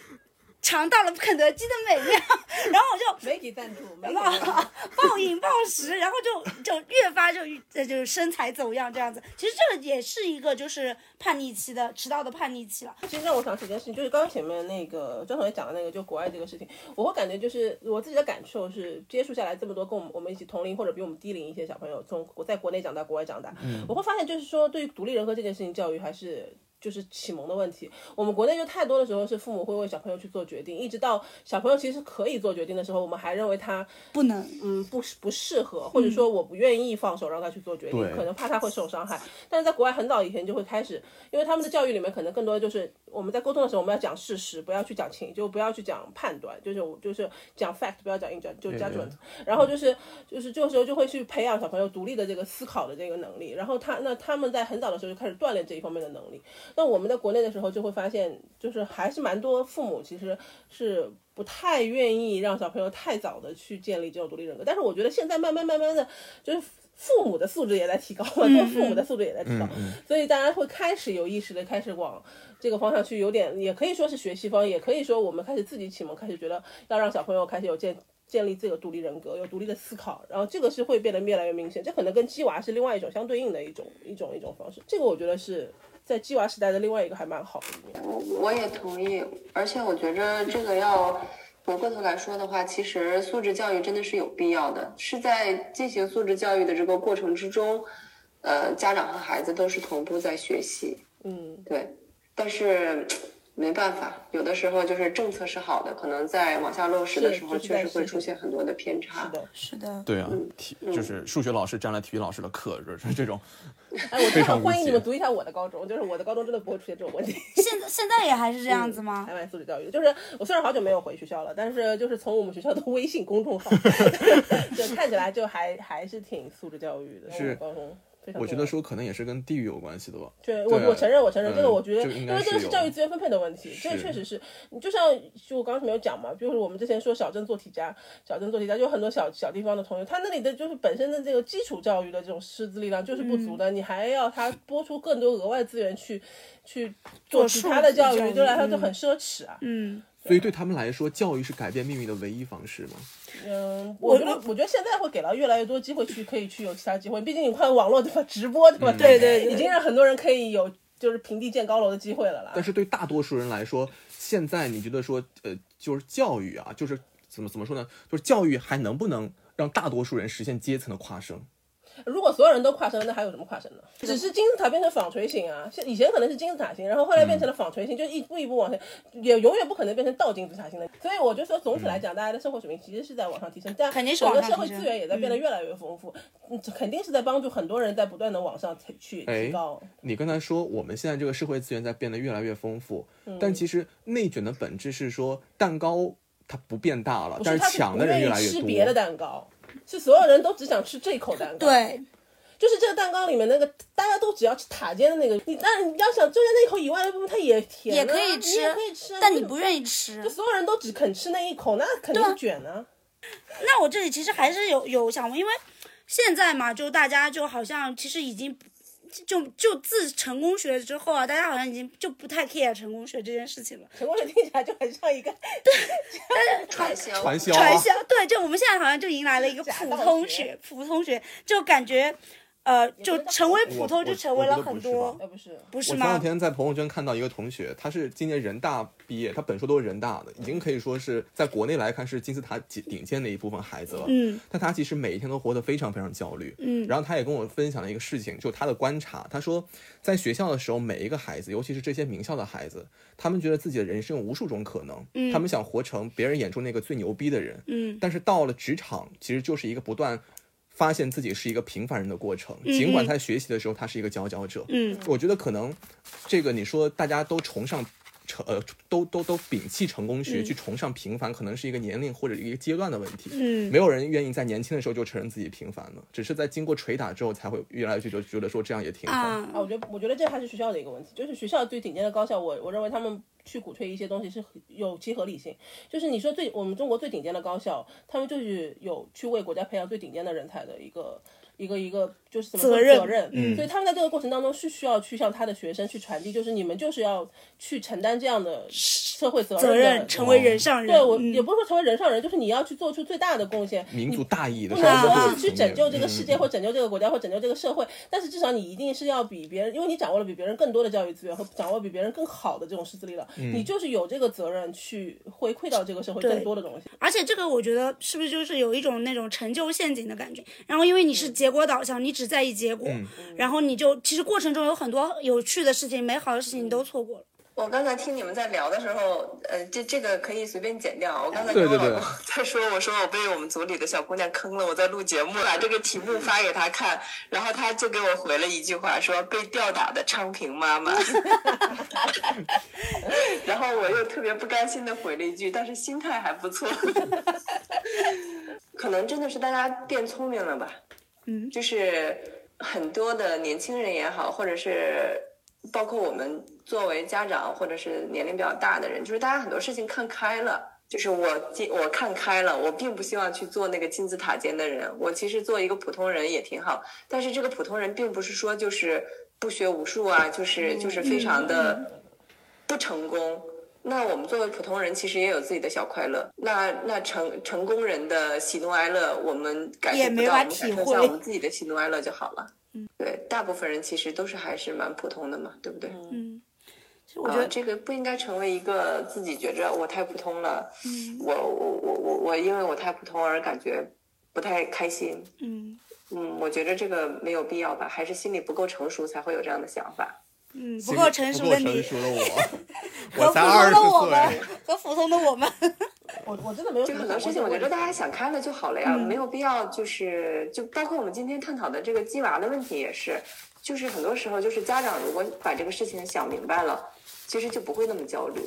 尝到了肯德基的美妙，然后我就没给赞助，媒体暴赞助。暴饮暴食，然后就就越发就呃就是身材走样这样子。其实这个也是一个就是叛逆期的迟到的叛逆期了。其实让我想起一件事情，就是刚刚前面那个张同学讲的那个，就国外这个事情，我会感觉就是我自己的感受是，接触下来这么多跟我们我们一起同龄或者比我们低龄一些小朋友，从我在国内长大，国外长大，我会发现就是说，对于独立人格这件事情，教育还是。就是启蒙的问题，我们国内就太多的时候是父母会为小朋友去做决定，一直到小朋友其实可以做决定的时候，我们还认为他不能，嗯，不适不适合，或者说我不愿意放手让他去做决定，对可能怕他会受伤害。但是在国外很早以前就会开始，因为他们的教育里面可能更多的就是我们在沟通的时候，我们要讲事实，不要去讲情，就不要去讲判断，就是就是讲 fact，不要讲 in 就 judgment。然后就是就是这个时候就会去培养小朋友独立的这个思考的这个能力，然后他那他们在很早的时候就开始锻炼这一方面的能力。那我们在国内的时候就会发现，就是还是蛮多父母其实是不太愿意让小朋友太早的去建立这种独立人格。但是我觉得现在慢慢慢慢的，就是父母的素质也在提高嘛，做父母的素质也在提高，所以大家会开始有意识的开始往这个方向去，有点也可以说是学西方，也可以说我们开始自己启蒙，开始觉得要让小朋友开始有建。建立这个独立人格，有独立的思考，然后这个是会变得越来越明显。这可能跟鸡娃是另外一种相对应的一种一种一种方式。这个我觉得是在鸡娃时代的另外一个还蛮好的一面。我我也同意，而且我觉着这个要回过头来说的话，其实素质教育真的是有必要的，是在进行素质教育的这个过程之中，呃，家长和孩子都是同步在学习，嗯，对，但是。没办法，有的时候就是政策是好的，可能在往下落实的时候，确实会出现很多的偏差。是的。是的，对啊，体就是数学老师占了体育老师的课，就是 这种。哎，我真的非常欢迎你们读一下我的高中，就是我的高中真的不会出现这种问题。现在现在也还是这样子吗？台湾素质教育，就是我虽然好久没有回学校了，但是就是从我们学校的微信公众号，就看起来就还还是挺素质教育的。是高中非常我觉得说可能也是跟地域有关系的吧。对，我对我承认，我承认，嗯这个我觉得，因为这个是教育资源分配的问题，这个确实是，你就像就我刚才没有讲嘛，就是我们之前说小镇做题家，小镇做题家，就很多小小地方的同学，他那里的就是本身的这个基础教育的这种师资力量就是不足的，你还要他拨出更多额外资源去去做做其他的教育，数字教育对来说就嗯很奢侈啊。嗯，所以对他们来说，教育是改变命运的唯一方式吗？嗯，我觉得，我觉得现在会给到越来越多机会去，可以去有其他机会。毕竟你看网络对吧，直播对吧？嗯对对对已经让很多人可以有就是平地建高楼的机会了啦。但是对大多数人来说，现在你觉得说，呃，就是教育啊，就是怎么怎么说呢？就是教育还能不能让大多数人实现阶层的跨升？如果所有人都跨生，那还有什么跨生呢？只是金字塔变成纺锤形啊，像以前可能是金字塔形，然后后来变成了纺锤形，就一步一步往前，也永远不可能变成倒金字塔形的。所以我就说，总体来讲，大家的生活水平其实是在往上提升，但肯定是整个社会资源也在变得越来越丰富，嗯，这肯定是在帮助很多人在不断的往上去哎提高。你刚才说我们现在这个社会资源在变得越来越丰富，但其实内卷的本质是说蛋糕它不变大了，不但是抢的人越来越多。吃别的蛋糕，是所有人都只想吃这口蛋糕。对，就是这个蛋糕里面那个，大家都只要吃塔尖的那个，你但是你要想，就在那一口以外的部分，它也甜、啊，也可以吃也可以吃啊，但你不愿意吃就。所有人都只肯吃那一口，那肯定是卷啊。那我这里其实还是有有想问，因为现在嘛，就大家就好像其实已经就就自成功学之后啊，大家好像已经就不太 care 成功学这件事情了。成功学听起来就很像一个 对传销，传销啊传销对，就我们现在好像就迎来了一个普通学，普通学就感觉呃，就成为普通，就成为了很多不是，不是我前两？天在朋友圈看到一个同学，他是今年人大毕业，他本硕都是人大的，已经可以说是在国内来看是金字塔顶顶尖的一部分孩子了。嗯，但他其实每一天都活得非常非常焦虑。嗯然后他也跟我分享了一个事情，就他的观察，他说在学校的时候，每一个孩子，尤其是这些名校的孩子，他们觉得自己的人生有无数种可能，嗯他们想活成别人眼中那个最牛逼的人。嗯但是到了职场，其实就是一个不断发现自己是一个平凡人的过程。嗯尽管在学习的时候他是一个佼佼者，嗯我觉得可能这个你说大家都崇尚成呃都都都摒弃成功学、嗯去崇尚平凡，可能是一个年龄或者一个阶段的问题。嗯没有人愿意在年轻的时候就承认自己平凡的，只是在经过捶打之后才会越来越就觉得说这样也挺好。啊啊，我觉得我觉得这还是学校的一个问题，就是学校最顶尖的高校，我我认为他们去鼓吹一些东西是有其合理性。就是你说最我们中国最顶尖的高校，他们就是有去为国家培养最顶尖的人才的一个。一个一个就是怎么说责任。责任，嗯。所以他们在这个过程当中是需要去向他的学生去传递，就是你们就是要去承担这样的社会责任，责任成为人上人。对我嗯。也不是说成为人上人，就是你要去做出最大的贡献，民族大义的不时候能说是去拯救这个世界嗯。或拯救这个国家或拯救这个社会，但是至少你一定是要比别人，因为你掌握了比别人更多的教育资源和掌握比别人更好的这种师资力了，嗯。你就是有这个责任去回馈到这个社会更多的东西。而且这个我觉得是不是就是有一种那种成就陷阱的感觉？然后因为你是结果导向，你只在意结果，嗯然后你就其实过程中有很多有趣的事情、美好的事情你都错过了。我刚才听你们在聊的时候，呃，这这个可以随便剪掉。我刚才跟我老公在说，我说我被我们组里的小姑娘坑了，我在录节目，把这个题目发给她看，然后她就给我回了一句话，说被吊打的昌平妈妈。然后我又特别不甘心的回了一句，但是心态还不错。可能真的是大家变聪明了吧？嗯，就是很多的年轻人也好，或者是包括我们作为家长或者是年龄比较大的人，就是大家很多事情看开了。就是我进我看开了，我并不希望去做那个金字塔尖的人。我其实做一个普通人也挺好，但是这个普通人并不是说就是不学无术啊，就是就是非常的不成功。那我们作为普通人，其实也有自己的小快乐。那那成成功人的喜怒哀乐，我们感受不到，我们感受一下我们自己的喜怒哀乐就好了。嗯，对，大部分人其实都是还是蛮普通的嘛，对不对？嗯，我啊、觉得，这个不应该成为一个自己觉着我太普通了，嗯我我我我我因为我太普通而感觉不太开心。嗯嗯，我觉得这个没有必要吧，还是心里不够成熟才会有这样的想法。嗯，不够成熟的你熟的我，和普我才二通十的我们岁。和普通的我们，我我真的没有就很多事情，我觉得大家想开了就好了呀，没有必要就是就包括我们今天探讨的这个鸡娃的问题也是，就是很多时候就是家长如果把这个事情想明白了，其实就不会那么焦虑。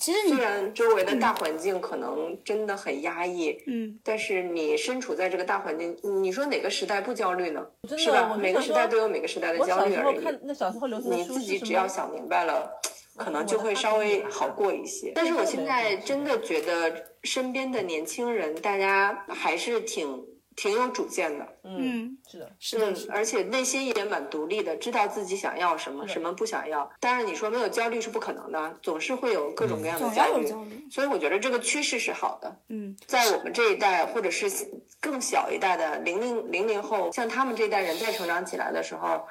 其实你虽然周围的大环境可能真的很压抑，嗯但是你身处在这个大环境，你说哪个时代不焦虑呢？是吧每个时代都有每个时代的焦虑而已。时候看那小时候流行的你自己？只要想明白了，可能就会稍微好过一些。但是我现在真的觉得身边的年轻人，大家还是挺挺有主见的。嗯，是的，是的，嗯，而且内心也蛮独立的，知道自己想要什么，什么不想要。当然，你说没有焦虑是不可能的，总是会有各种各样的焦虑。有焦虑，所以我觉得这个趋势是好的。嗯在我们这一代，或者是更小一代的零零零零后，像他们这一代人再成长起来的时候，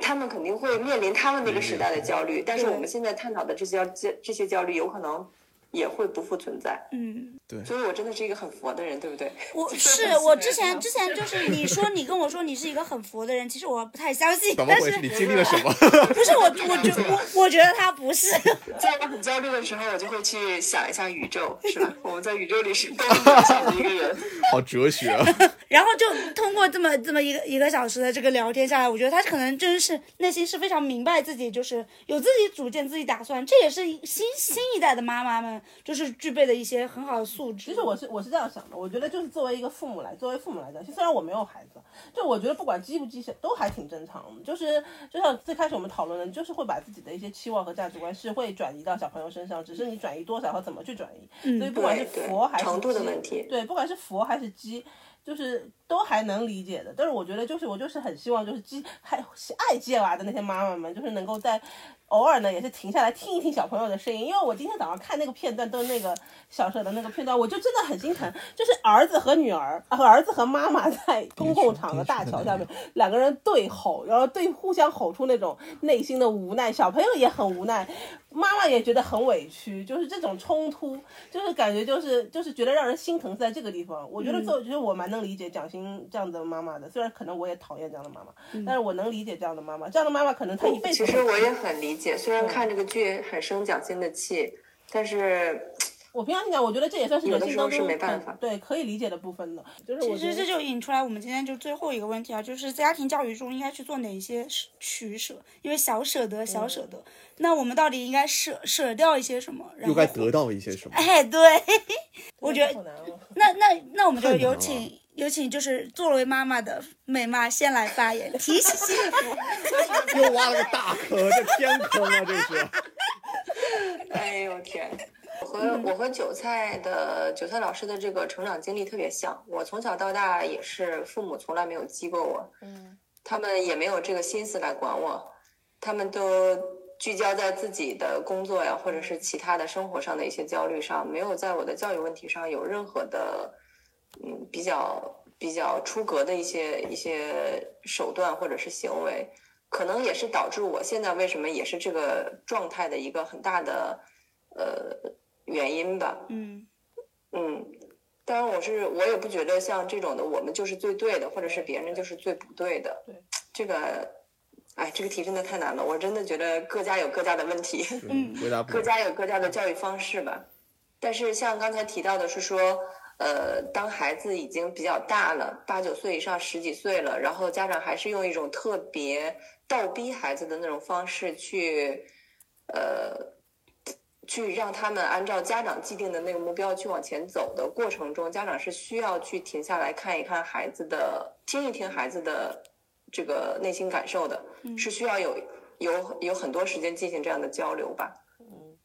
他们肯定会面临他们那个时代的焦虑。但是我们现在探讨的这些焦这些焦虑，有可能也会不复存在。嗯，对所以我真的是一个很佛的人，对不对？我 是是我之前之前就是你说你跟我说你是一个很佛的人，其实我不太相信，但是怎么回事？你经历了什么？不是我我觉我我觉得他不是，在我很焦虑的时候，我就会去想一下宇宙，是吧？我们在宇宙里是多么渺小的一个人。好哲学啊！然后就通过这么这么一个一个小时的这个聊天下来，我觉得他可能真是内心是非常明白自己，就是有自己主见、自己打算，这也是新新一代的妈妈们就是具备的一些很好的素质。其实我是我是这样想的，我觉得就是作为一个父母来，作为父母来讲，虽然我没有孩子，就我觉得不管积不积极都还挺正常的。就是就像最开始我们讨论的，就是会把自己的一些期望和价值观是会转移到小朋友身上，只是你转移多少和怎么去转移。所以不管是对对佛还是程度的鸡问题对，不管是佛还是鸡。就是都还能理解的，但是我觉得就是我就是很希望就是鸡还爱接娃的那些妈妈们，就是能够在偶尔呢也是停下来听一听小朋友的声音，因为我今天早上看那个片段，都是那个小舍的那个片段，我就真的很心疼，就是儿子和女儿，和儿子和妈妈在 公共场的大桥下面，两个人对吼，然后对互相吼出那种内心的无奈，小朋友也很无奈，妈妈也觉得很委屈，就是这种冲突，就是感觉就是就是觉得让人心疼在这个地方。我觉得做，其实我蛮能理解蒋欣这样的妈妈的，虽然可能我也讨厌这样的妈妈，但是我能理解这样的妈妈。这样的妈妈可能她一辈子其实我也很理解，虽然看这个剧很生蒋欣的气，但是 我平常心讲，我觉得这也算是人性当有的时候中是没办法对可以理解的部分的。就是其实这就引出来我们今天就最后一个问题啊，就是家庭教育中应该去做哪些取舍？因为小舍得，小舍得，那我们到底应该舍舍掉一些什么？然后又该得到一些什么？哎，对，我觉得。那那那我们就有请有请就是作为妈妈的美妈先来发言，提醒幸福。又挖了个大坑，这天坑啊！这是。哎呦天！我和我和韭菜的韭菜老师的这个成长经历特别像，我从小到大也是父母从来没有激过我，嗯，他们也没有这个心思来管我，他们都聚焦在自己的工作呀，或者是其他的生活上的一些焦虑上，没有在我的教育问题上有任何的嗯比较比较出格的一些一些手段或者是行为，可能也是导致我现在为什么也是这个状态的一个很大的呃原因吧。嗯嗯，当然我是我也不觉得像这种的我们就是最对的，或者是别人就是最不对的。对，这个，哎，这个题真的太难了，我真的觉得各家有各家的问题。嗯。各家有各家的教育方式吧。但是像刚才提到的是说，呃，当孩子已经比较大了，八九岁以上，十几岁了，然后家长还是用一种特别倒逼孩子的那种方式去，呃，去让他们按照家长既定的那个目标去往前走的过程中，家长是需要去停下来看一看孩子的，听一听孩子的这个内心感受的，是需要有有有很多时间进行这样的交流吧。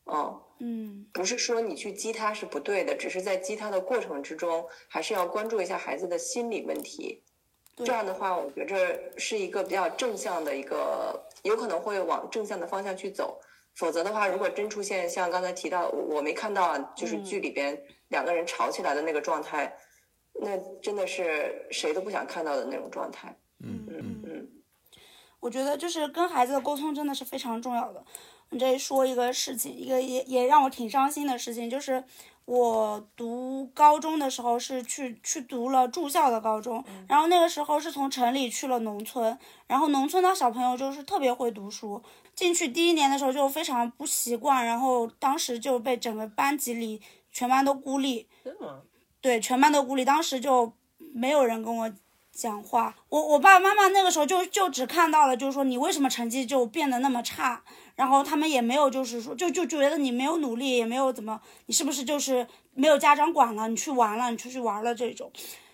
嗯，嗯不是说你去激他是不对的，只是在激他的过程之中，还是要关注一下孩子的心理问题。这样的话，我觉着是一个比较正向的一个，有可能会往正向的方向去走。否则的话，如果真出现像刚才提到，我我没看到啊，就是剧里边两个人吵起来的那个状态，那真的是谁都不想看到的那种状态。嗯嗯嗯。我觉得就是跟孩子的沟通真的是非常重要的。你这说一个事情，一个也也让我挺伤心的事情，就是我读高中的时候是去去读了住校的高中，然后那个时候是从城里去了农村，然后农村的小朋友就是特别会读书，进去第一年的时候就非常不习惯，然后当时就被整个班级里全班都孤立，真的吗？对，全班都孤立，当时就没有人跟我讲话。我我爸爸妈妈那个时候就就只看到了，就是说你为什么成绩就变得那么差，然后他们也没有就是说就就觉得你没有努力，也没有怎么，你是不是就是没有家长管了，你去玩了，你出去玩了这种。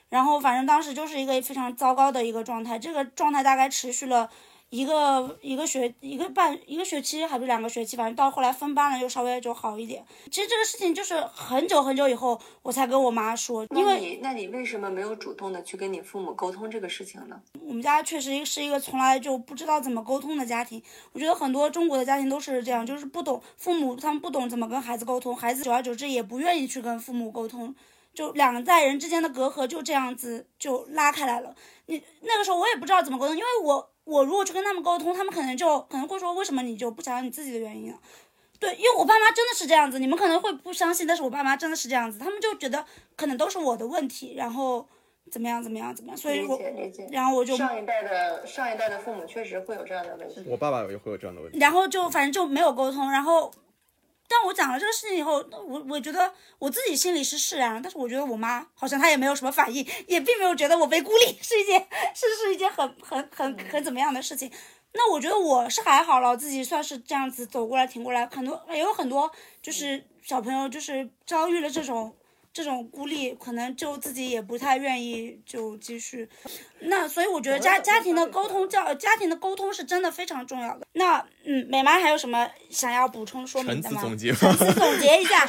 然后反正当时就是一个非常糟糕的一个状态，这个状态大概持续了一个一个学一个半一个学期还是两个学期，反正到后来分班了，就稍微就好一点。其实这个事情就是很久很久以后我才跟我妈说，因那为你那你为什么没有主动的去跟你父母沟通这个事情呢？我们家确实是一个从来就不知道怎么沟通的家庭。我觉得很多中国的家庭都是这样，就是不懂父母，他们不懂怎么跟孩子沟通，孩子久而久之也不愿意去跟父母沟通，就两代人之间的隔阂就这样子就拉开来了。你那个时候我也不知道怎么沟通，因为我我如果去跟他们沟通，他们可能就可能会说为什么你就不想想你自己的原因啊？对，因为我爸妈真的是这样子，你们可能会不相信，但是我爸妈真的是这样子，他们就觉得可能都是我的问题，然后怎么样怎么样怎么样，所以理我解理解。然后我就上一代的上一代的父母确实会有这样的问题。我爸爸也会有这样的问题。然后就反正就没有沟通，然后，但我讲了这个事情以后，我我觉得我自己心里是释然了，但是我觉得我妈好像她也没有什么反应，也并没有觉得我被孤立是一件是是一件很很很很怎么样的事情。那我觉得我是还好了，自己算是这样子走过来挺过来，很多也有很多就是小朋友就是遭遇了这种这种孤立，可能就自己也不太愿意就继续。那所以我觉得家家庭的沟通教家庭的沟通是真的非常重要的。那嗯，美妈还有什么想要补充说明的吗？陈词总结一下，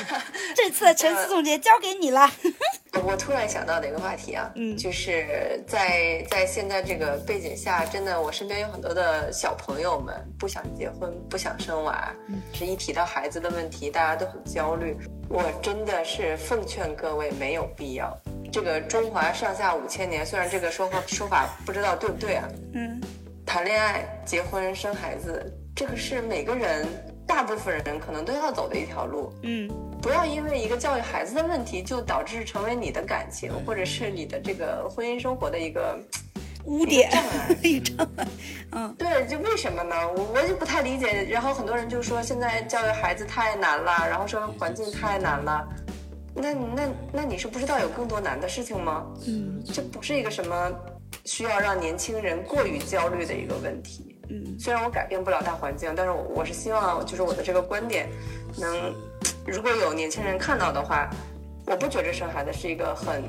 这次的陈词总结交给你了。我突然想到的一个话题啊，嗯就是在在现在这个背景下，真的我身边有很多的小朋友们不想结婚，不想生娃，是一提到孩子的问题，大家都很焦虑。我真的是奉劝各位没有必要。这个中华上下五千年，虽然这个说法说法不知道对不对啊，嗯谈恋爱、结婚、生孩子，这个是每个人大部分人可能都要走的一条路。嗯不要因为一个教育孩子的问题，就导致成为你的感情或者是你的这个婚姻生活的一个污点障碍。一障碍。嗯对，就为什么呢？我我就不太理解。然后很多人就说现在教育孩子太难了，然后社会环境太难了。那那那你是不知道有更多难的事情吗？嗯这不是一个什么需要让年轻人过于焦虑的一个问题。嗯虽然我改变不了大环境，但是我我是希望，就是我的这个观点能，如果有年轻人看到的话，我不觉着生孩子是一个很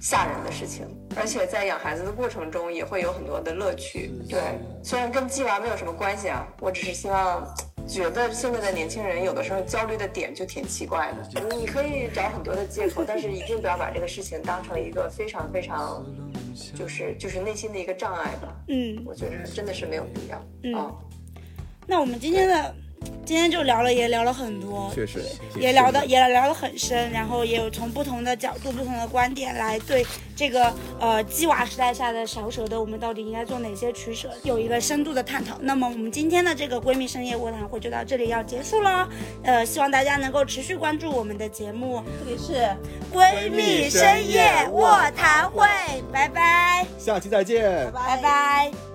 吓人的事情，而且在养孩子的过程中也会有很多的乐趣。对，虽然跟鸡娃没有什么关系啊，我只是希望。觉得现在的年轻人有的时候焦虑的点就挺奇怪的，你可以找很多的借口，但是一定不要把这个事情当成一个非常非常，就是就是内心的一个障碍吧。嗯，我觉得真的是没有必要。嗯啊那我们今天的今天就聊了，也聊了很多，确实也聊的也聊得很深，然后也有从不同的角度、不同的观点来对这个呃鸡娃时代下的小舍得，我们到底应该做哪些取舍，有一个深度的探讨。那么我们今天的这个闺蜜深夜卧谈会就到这里要结束了，呃，希望大家能够持续关注我们的节目这里是闺蜜深夜卧谈会，拜拜，下期再见。拜拜。